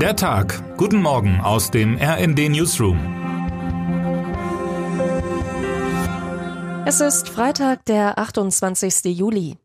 Der Tag. Guten Morgen aus dem RND Newsroom. Es ist Freitag, der 28. Juli.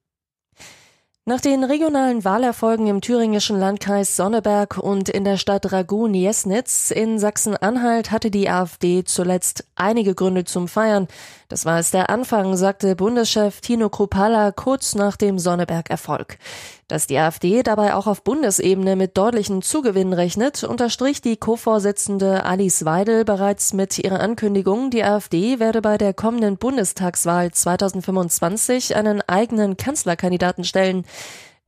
Nach den regionalen Wahlerfolgen im thüringischen Landkreis Sonneberg und in der Stadt Ragun-Jesnitz in Sachsen-Anhalt hatte die AfD zuletzt einige Gründe zum Feiern. Das war es der Anfang, sagte Bundeschef Tino Kruppalla kurz nach dem Sonneberg-Erfolg. Dass die AfD dabei auch auf Bundesebene mit deutlichen Zugewinnen rechnet, unterstrich die Co-Vorsitzende Alice Weidel bereits mit ihrer Ankündigung, die AfD werde bei der kommenden Bundestagswahl 2025 einen eigenen Kanzlerkandidaten stellen.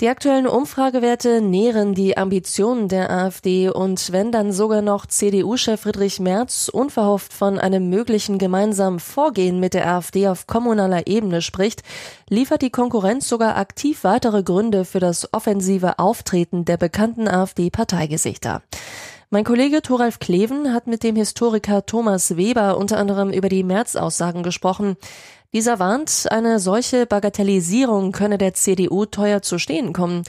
Die aktuellen Umfragewerte nähren die Ambitionen der AfD und wenn dann sogar noch CDU-Chef Friedrich Merz unverhofft von einem möglichen gemeinsamen Vorgehen mit der AfD auf kommunaler Ebene spricht, liefert die Konkurrenz sogar aktiv weitere Gründe für das offensive Auftreten der bekannten AfD-Parteigesichter. Mein Kollege Thoralf Kleven hat mit dem Historiker Thomas Weber unter anderem über die März-Aussagen gesprochen. Dieser warnt, eine solche Bagatellisierung könne der CDU teuer zu stehen kommen.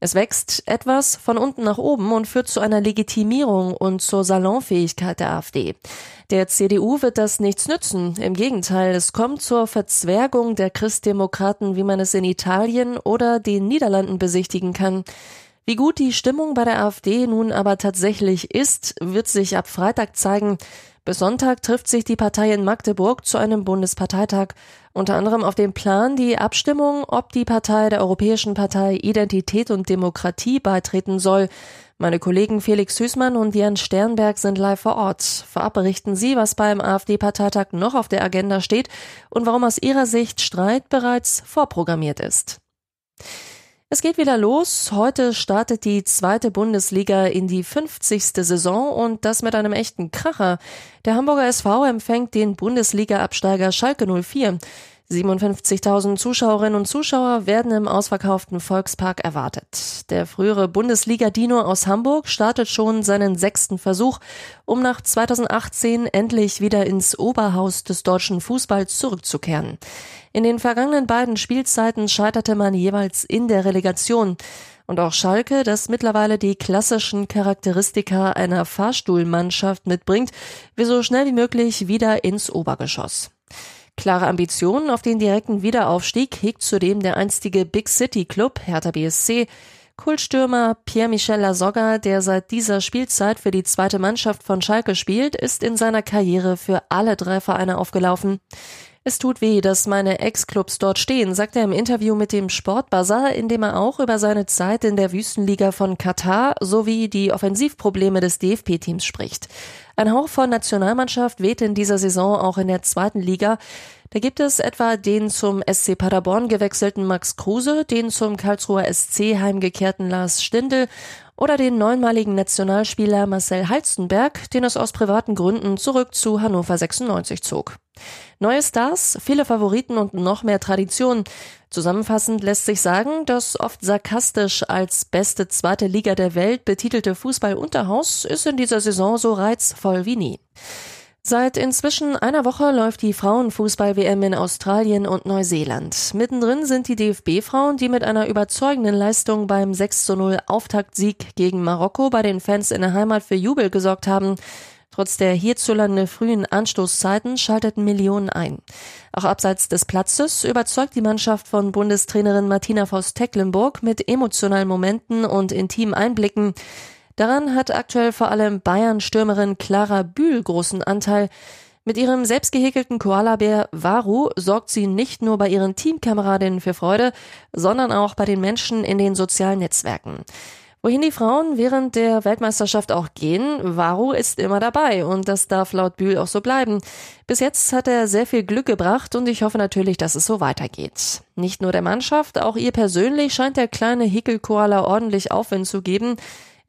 Es wächst etwas von unten nach oben und führt zu einer Legitimierung und zur Salonfähigkeit der AfD. Der CDU wird das nichts nützen. Im Gegenteil, es kommt zur Verzwergung der Christdemokraten, wie man es in Italien oder den Niederlanden besichtigen kann. Wie gut die Stimmung bei der AfD nun aber tatsächlich ist, wird sich ab Freitag zeigen. Bis Sonntag trifft sich die Partei in Magdeburg zu einem Bundesparteitag, unter anderem auf dem Plan, die Abstimmung, ob die Partei der Europäischen Partei Identität und Demokratie beitreten soll. Meine Kollegen Felix Hüßmann und Jan Sternberg sind live vor Ort. Vorab berichten Sie, was beim AfD-Parteitag noch auf der Agenda steht und warum aus Ihrer Sicht Streit bereits vorprogrammiert ist. Es geht wieder los. Heute startet die zweite Bundesliga in die 50. Saison und das mit einem echten Kracher. Der Hamburger SV empfängt den Bundesliga-Absteiger Schalke 04. 57.000 Zuschauerinnen und Zuschauer werden im ausverkauften Volkspark erwartet. Der frühere Bundesliga-Dino aus Hamburg startet schon seinen sechsten Versuch, um nach 2018 endlich wieder ins Oberhaus des deutschen Fußballs zurückzukehren. In den vergangenen beiden Spielzeiten scheiterte man jeweils in der Relegation. Und auch Schalke, das mittlerweile die klassischen Charakteristika einer Fahrstuhlmannschaft mitbringt, will so schnell wie möglich wieder ins Obergeschoss. Klare Ambitionen auf den direkten Wiederaufstieg hegt zudem der einstige Big City Club Hertha BSC. Kultstürmer Pierre-Michel Lasogga, der seit dieser Spielzeit für die zweite Mannschaft von Schalke spielt, ist in seiner Karriere für alle drei Vereine aufgelaufen. Es tut weh, dass meine Ex-Clubs dort stehen, sagt er im Interview mit dem Sportbazar, in dem er auch über seine Zeit in der Wüstenliga von Katar sowie die Offensivprobleme des DFB-Teams spricht. Ein Hauch von Nationalmannschaft weht in dieser Saison auch in der zweiten Liga. Da gibt es etwa den zum SC Paderborn gewechselten Max Kruse, den zum Karlsruher SC heimgekehrten Lars Stindl oder den neunmaligen Nationalspieler Marcel Halstenberg, den es aus privaten Gründen zurück zu Hannover 96 zog. Neue Stars, viele Favoriten und noch mehr Tradition. Zusammenfassend lässt sich sagen, das oft sarkastisch als beste zweite Liga der Welt betitelte Fußballunterhaus ist in dieser Saison so reizvoll wie nie. Seit inzwischen einer Woche läuft die Frauenfußball-WM in Australien und Neuseeland. Mittendrin sind die DFB-Frauen, die mit einer überzeugenden Leistung beim 6 zu 0 Auftaktsieg gegen Marokko bei den Fans in der Heimat für Jubel gesorgt haben. Trotz der hierzulande frühen Anstoßzeiten schalteten Millionen ein. Auch abseits des Platzes überzeugt die Mannschaft von Bundestrainerin Martina Voss-Tecklenburg mit emotionalen Momenten und intimen Einblicken. Daran hat aktuell vor allem Bayern-Stürmerin Clara Bühl großen Anteil. Mit ihrem selbstgehäkelten Koalabär Varu sorgt sie nicht nur bei ihren Teamkameradinnen für Freude, sondern auch bei den Menschen in den sozialen Netzwerken. Wohin die Frauen während der Weltmeisterschaft auch gehen, Varu ist immer dabei und das darf laut Bühl auch so bleiben. Bis jetzt hat er sehr viel Glück gebracht und ich hoffe natürlich, dass es so weitergeht. Nicht nur der Mannschaft, auch ihr persönlich scheint der kleine Hickelkoala ordentlich Aufwind zu geben.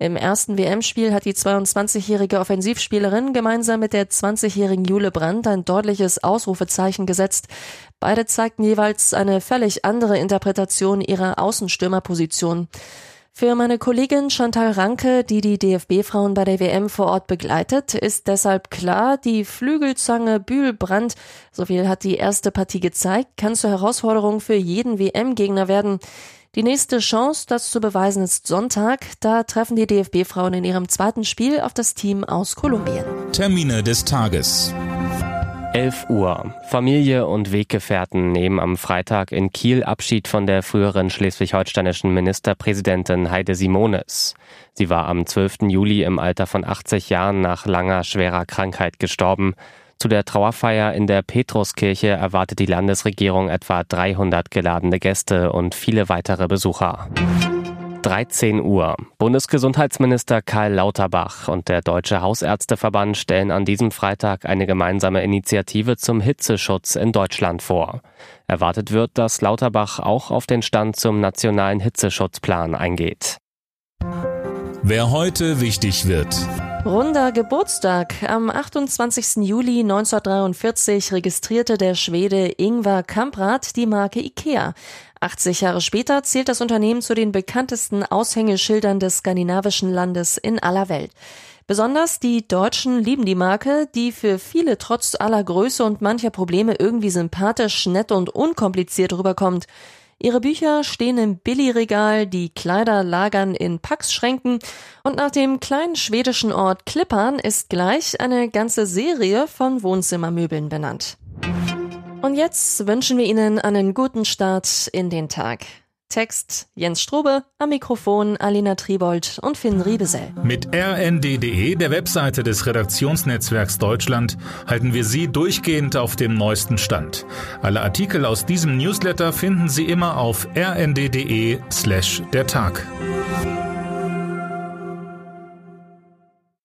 Im ersten WM-Spiel hat die 22-jährige Offensivspielerin gemeinsam mit der 20-jährigen Jule Brandt ein deutliches Ausrufezeichen gesetzt. Beide zeigten jeweils eine völlig andere Interpretation ihrer Außenstürmerposition. Für meine Kollegin Chantal Ranke, die die DFB-Frauen bei der WM vor Ort begleitet, ist deshalb klar, die Flügelzange Bühl-Brandt, so viel hat die erste Partie gezeigt, kann zur Herausforderung für jeden WM-Gegner werden. Die nächste Chance, das zu beweisen, ist Sonntag. Da treffen die DFB-Frauen in ihrem zweiten Spiel auf das Team aus Kolumbien. Termine des Tages. 11 Uhr. Familie und Weggefährten nehmen am Freitag in Kiel Abschied von der früheren schleswig-holsteinischen Ministerpräsidentin Heide Simones. Sie war am 12. Juli im Alter von 80 Jahren nach langer schwerer Krankheit gestorben. Zu der Trauerfeier in der Petruskirche erwartet die Landesregierung etwa 300 geladene Gäste und viele weitere Besucher. 13 Uhr. Bundesgesundheitsminister Karl Lauterbach und der Deutsche Hausärzteverband stellen an diesem Freitag eine gemeinsame Initiative zum Hitzeschutz in Deutschland vor. Erwartet wird, dass Lauterbach auch auf den Stand zum nationalen Hitzeschutzplan eingeht. Wer heute wichtig wird. Runder Geburtstag. Am 28. Juli 1943 registrierte der Schwede Ingvar Kamprad die Marke IKEA. 80 Jahre später zählt das Unternehmen zu den bekanntesten Aushängeschildern des skandinavischen Landes in aller Welt. Besonders die Deutschen lieben die Marke, die für viele trotz aller Größe und mancher Probleme irgendwie sympathisch, nett und unkompliziert rüberkommt. Ihre Bücher stehen im Billigregal, die Kleider lagern in Packschränken und nach dem kleinen schwedischen Ort Klippan ist gleich eine ganze Serie von Wohnzimmermöbeln benannt. Und jetzt wünschen wir Ihnen einen guten Start in den Tag. Text Jens Strobe, am Mikrofon Alina Tribold und Finn Riebesell. Mit rnd.de, der Webseite des Redaktionsnetzwerks Deutschland, halten wir Sie durchgehend auf dem neuesten Stand. Alle Artikel aus diesem Newsletter finden Sie immer auf rnd.de slash der Tag.